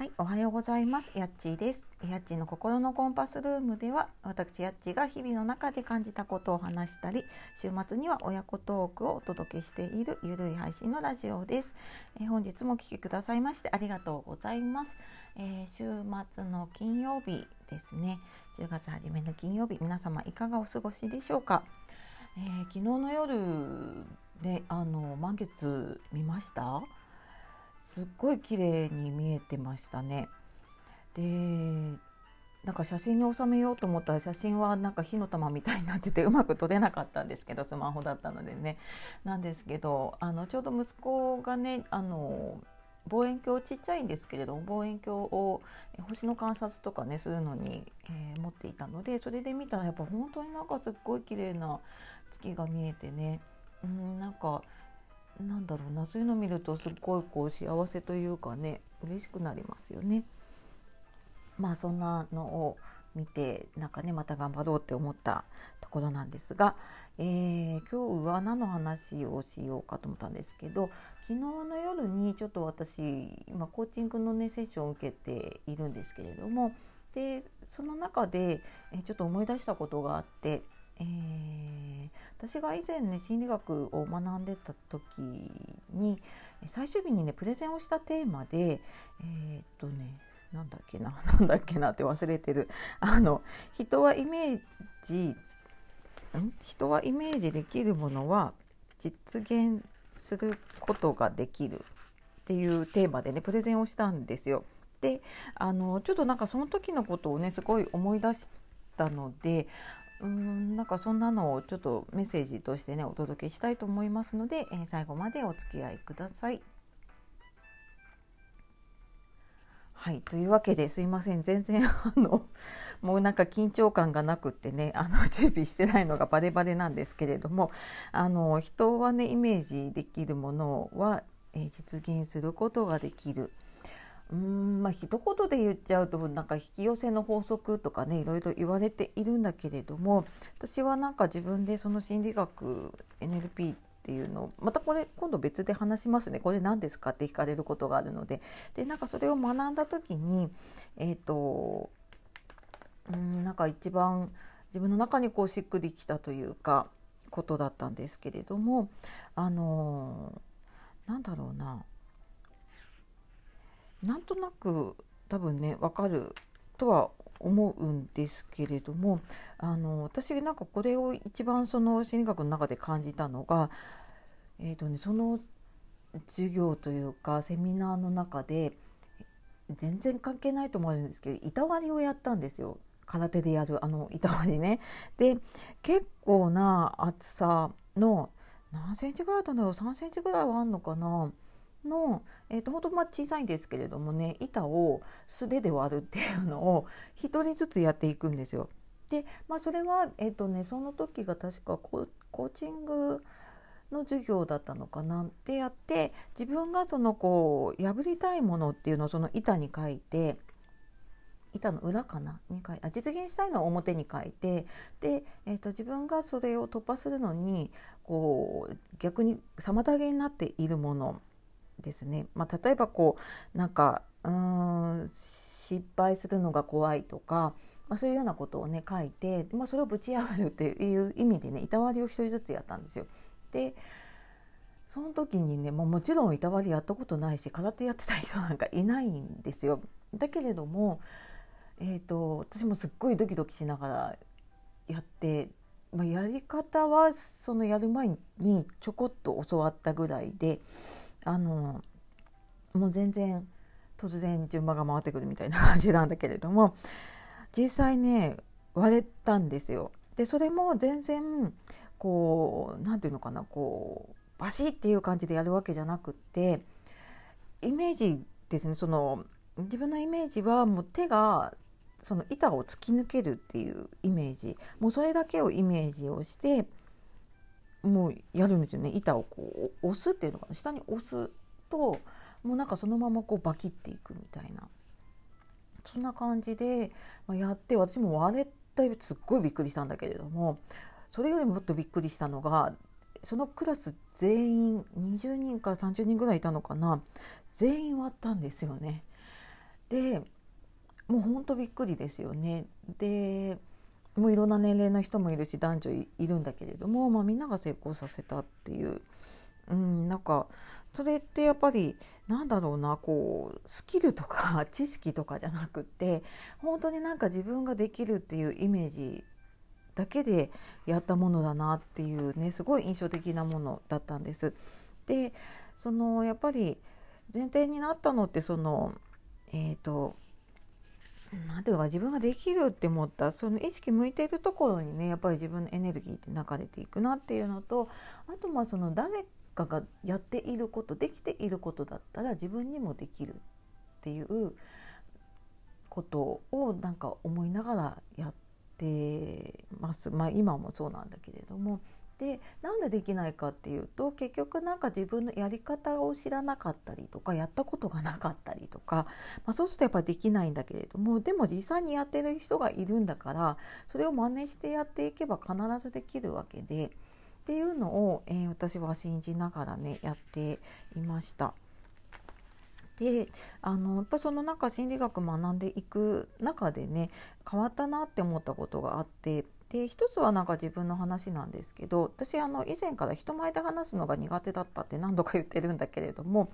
はい、おはようございます。やっちーです。やっちーの心のコンパスルームでは、私やっちーが日々の中で感じたことを話したり、週末には親子トークをお届けしているゆるい配信のラジオです。えー、本日もお聴きくださいましてありがとうございます。えー、週末の金曜日ですね。10月初めの金曜日、皆様いかがお過ごしでしょうか？えー、昨日の夜であの満月見ました？すっごい綺麗に見えてましたね。でなんか写真に収めようと思ったら写真はなんか火の玉みたいになっててうまく撮れなかったんですけどスマホだったのでねなんですけどあのちょうど息子がねあの望遠鏡ちっちゃいんですけれども望遠鏡を星の観察とかねするのに、えー、持っていたのでそれで見たらやっぱ本当になんかすっごい綺麗な月が見えてねうんなんかなんだろうなそういうの見るとすっごいこう幸せというかね嬉しくなりますよね。まあそんなのを見てなんかねまた頑張ろうって思ったところなんですが、えー、今日は何の話をしようかと思ったんですけど昨日の夜にちょっと私今コーチングのねセッションを受けているんですけれどもでその中で、えちょっと思い出したことがあってえー、私が以前ね心理学を学んでた時に最終日にねプレゼンをしたテーマでえー、っとねなんだっけな なんだっけなって忘れてるあの人はイメージん？人はイメージできるものは実現することができるっていうテーマでねプレゼンをしたんですよ。であのちょっとなんかその時のことをねすごい思い出したのでうんなんかそんなのをちょっとメッセージとしてねお届けしたいと思いますので、えー、最後までお付き合いください。はいというわけですいません全然あの もうなんか緊張感がなくってねあの 準備してないのがバレバレなんですけれどもあの人はねイメージできるものは、えー、実現することができる。うんまあ一言で言っちゃうとなんか引き寄せの法則とかねいろいろ言われているんだけれども私はなんか自分でその心理学 NLP っていうのまたこれ今度別で話しますね。これ何ですかって聞かれることがあるので。でなんかそれを学んだ時にえっ、ー、とうんなんか一番自分の中にこうしっくりきたというかことだったんですけれどもあのなんだろうな。なんとなく多分ね分かるとは思うんですけれどもあの私なんかこれを一番その心理学の中で感じたのが、えーとね、その授業というかセミナーの中で全然関係ないと思うんですけど板割りをやったんですよ空手でやるあの板割りね。で結構な厚さの何センチぐらいだったんだろう3センチぐらいはあんのかなの、えーと、本当まあ小さいんですけれどもね板を素手で割るっていうのを1人ずつやっていくんですよ。で、まあ、それは、えーとね、その時が確かコーチングの授業だったのかな。ってやって自分がそのこう破りたいものっていうのをその板に書いて板の裏かな？に書いあ実現したいのを表に書いてで、えーと自分がそれを突破するのにこう逆に妨げになっているもの。ですね。まあ、例えばこうなんかうん失敗するのが怖いとか、まあ、そういうようなことをね書いて、まあ、それをぶち破るっていう意味でね板割りを一人ずつやったんですよ。でその時にねもうもちろん板割りやったことないし空手やってた人なんかいないんですよ。だけれども、えーと、私もすっごいドキドキしながらやって、まあ、やり方はそのやる前にちょこっと教わったぐらいであのもう全然突然順番が回ってくるみたいな感じなんだけれども実際ね割れたんですよ。でそれも全然こう何て言うのかなこうバシッっていう感じでやるわけじゃなくってイメージですねその自分のイメージはもう手がその板を突き抜けるっていうイメージもうそれだけをイメージをしてもうやるんですよね板をこう押すっていうのかな下に押すともうなんかそのままこうバキっていくみたいなそんな感じでやって私も割れたすっごいびっくりしたんだけれどもそれよりもっとびっくりしたのがそのクラス全員20人から30人ぐらいいたのかな全員割ったんですよね。でもうほんとびっくりですよね。でもういろんな年齢の人もいるし男女いるんだけれども、まあ、みんなが成功させたっていう、うん、なんかそれってやっぱりなんだろうなこうスキルとか知識とかじゃなくって本当になんか自分ができるっていうイメージだけでやったものだなっていうねすごい印象的なものだったんです。でそのやっぱり前提になったのってそのえっ、ー、となんていうか自分ができるって思ったその意識向いているところにねやっぱり自分のエネルギーって流れていくなっていうのとあとまあその誰かがやっていることできていることだったら自分にもできるっていうことをなんか思いながらやってます。まあ今もそうなんだけれどもでなんでできないかっていうと結局なんか自分のやり方を知らなかったりとかやったことがなかったりとか、まあ、そうするとやっぱできないんだけれどもでも実際にやってる人がいるんだからそれを真似してやっていけば必ずできるわけでっていうのを、えー、私は信じながらねやっていました。であのやっぱその中心理学学んでいく中でね変わったなって思ったことがあってで一つはなんか自分の話なんですけど私あの以前から人前で話すのが苦手だったって何度か言ってるんだけれども、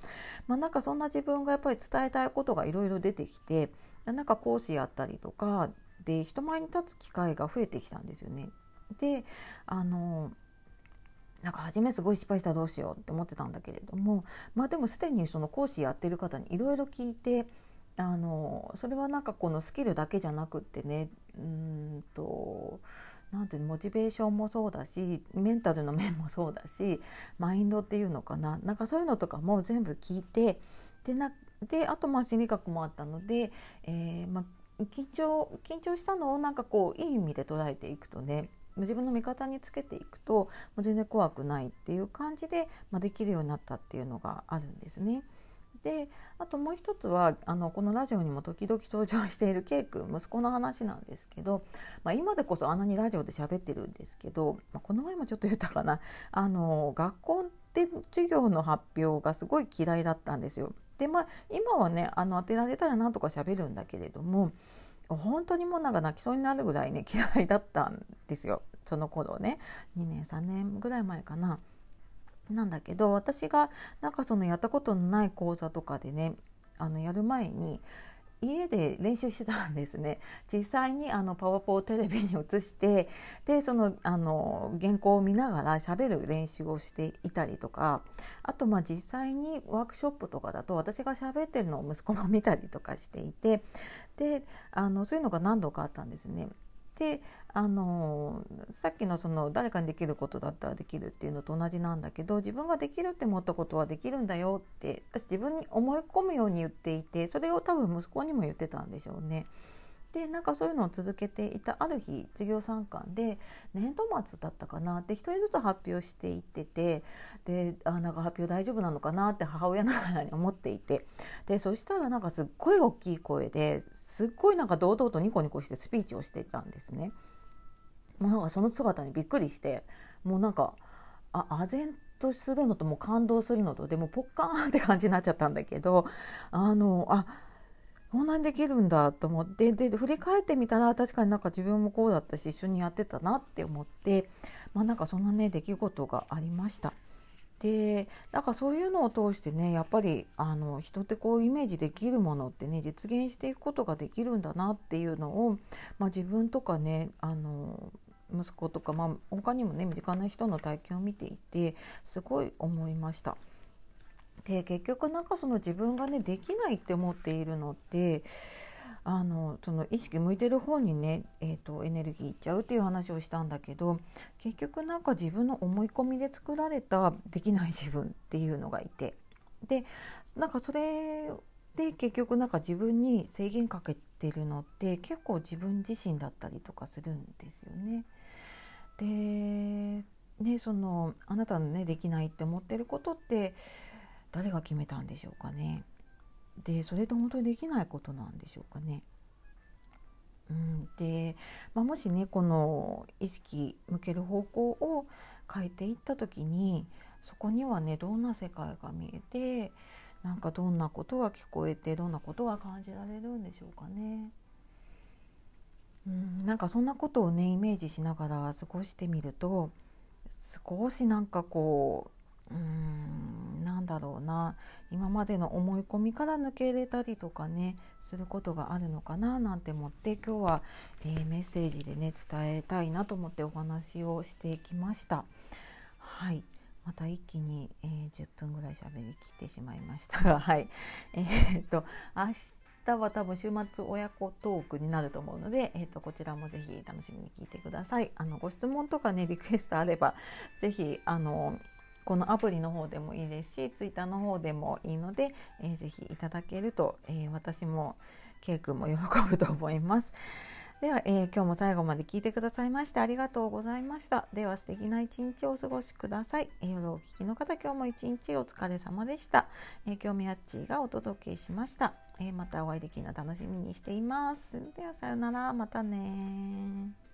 まあ、なんかそんな自分がやっぱり伝えたいことがいろいろ出てきてなんか講師やったりとかで人前に立つ機会が増えてきたんですよね。であのなんか初めすごい失敗したらどうしようって思ってたんだけれどもまあでもすでにその講師やってる方にいろいろ聞いてあのそれはなんかこのスキルだけじゃなくってねうんとなんてモチベーションもそうだしメンタルの面もそうだしマインドっていうのかななんかそういうのとかも全部聞いてでなであとまあ心理学もあったので、えー、まあ、緊張緊張したのをなんかこういい意味で捉えていくとね自分の味方につけていくともう全然怖くないっていう感じで、まあ、できるようになったっていうのがあるんですね。であともう一つはあのこのラジオにも時々登場している K 君息子の話なんですけど、まあ、今でこそあんなにラジオで喋ってるんですけど、まあ、この前もちょっと言ったかなあの学校で授業の発表がすごい嫌いだったんですよ。でまあ今はねあの当てられたらなんとか喋るんだけれども本当にもうなんか泣きそうになるぐらいね嫌いだったんですよその頃ね2年3年ぐらい前かな。なんだけど私がなんかそのやったことのない講座とかでねあのやる前に家で練習してたんですね実際にあのパワポをテレビに映してでそのあの原稿を見ながら喋る練習をしていたりとかあとまあ実際にワークショップとかだと私が喋ってるのを息子も見たりとかしていてであのそういうのが何度かあったんですね。であのさっきのその誰かにできることだったらできるっていうのと同じなんだけど自分ができるって思ったことはできるんだよって私自分に思い込むように言っていてそれを多分息子にも言ってたんでしょうね。でなんかそういうのを続けていたある日授業参観で年度末だったかなって1人ずつ発表していっててであなんか発表大丈夫なのかなって母親ながらに思っていてでそしたらなんかすっごい大きい声ですっごいなんか堂々とニコニコしてスピーチをしてたんですね。もうなんかその姿にびっくりしてもうなんかあ唖然とするのともう感動するのとでもポッカーンって感じになっちゃったんだけどあのあこんなにできるんだと思ってで振り返ってみたら確かになんか自分もこうだったし一緒にやってたなって思ってまあなんかそんなね出来事がありました。でなんかそういうのを通してねやっぱりあの人ってこうイメージできるものってね実現していくことができるんだなっていうのを、まあ、自分とかねあの息子とか、まあ、他にもね身近な人の体験を見ていてすごい思いました。で結局なんかその自分がねできないって思っているのってあのその意識向いてる方にね、えーと、エネルギーいっちゃうっていう話をしたんだけど結局なんか自分の思い込みで作られたできない自分っていうのがいてでなんかそれで結局なんか自分に制限かけてるのって結構自分自身だったりとかするんですよね。でねそのあなたのねできないって思ってることって誰が決めたんでしょうかね。でそれって本当にできないことなんでしょうかね。うん、で、まあ、もしねこの意識向ける方向を変えていった時にそこにはねどんな世界が見えてなんかどんなことが聞こえてどんなことが感じられるんでしょうかね。うん、なんかそんなことをねイメージしながら過ごしてみると少しなんかこううんだろうな今までの思い込みから抜けれたりとかねすることがあるのかななんて思って今日は、えー、メッセージでね伝えたいなと思ってお話をしてきました。はいまた一気に、えー、10分ぐらい喋りきってしまいましたが、はいえー、っと明日は多分週末親子トークになると思うので、えー、とこちらもぜひ楽しみに聞いてください。あのご質問とかねリクエストあればぜひあのこのアプリの方でもいいですしツイッターの方でもいいので、えー、ぜひいただけると、えー、私も K 君も喜ぶと思います。では、えー、今日も最後まで聞いてくださいましてありがとうございました。では素敵な一日をお過ごしください。え、夜お聞きの方今日も一日お疲れ様でした。えー、今日みやっちがお届けしました。えー、またお会いできるの楽しみにしています。ではさようなら、またね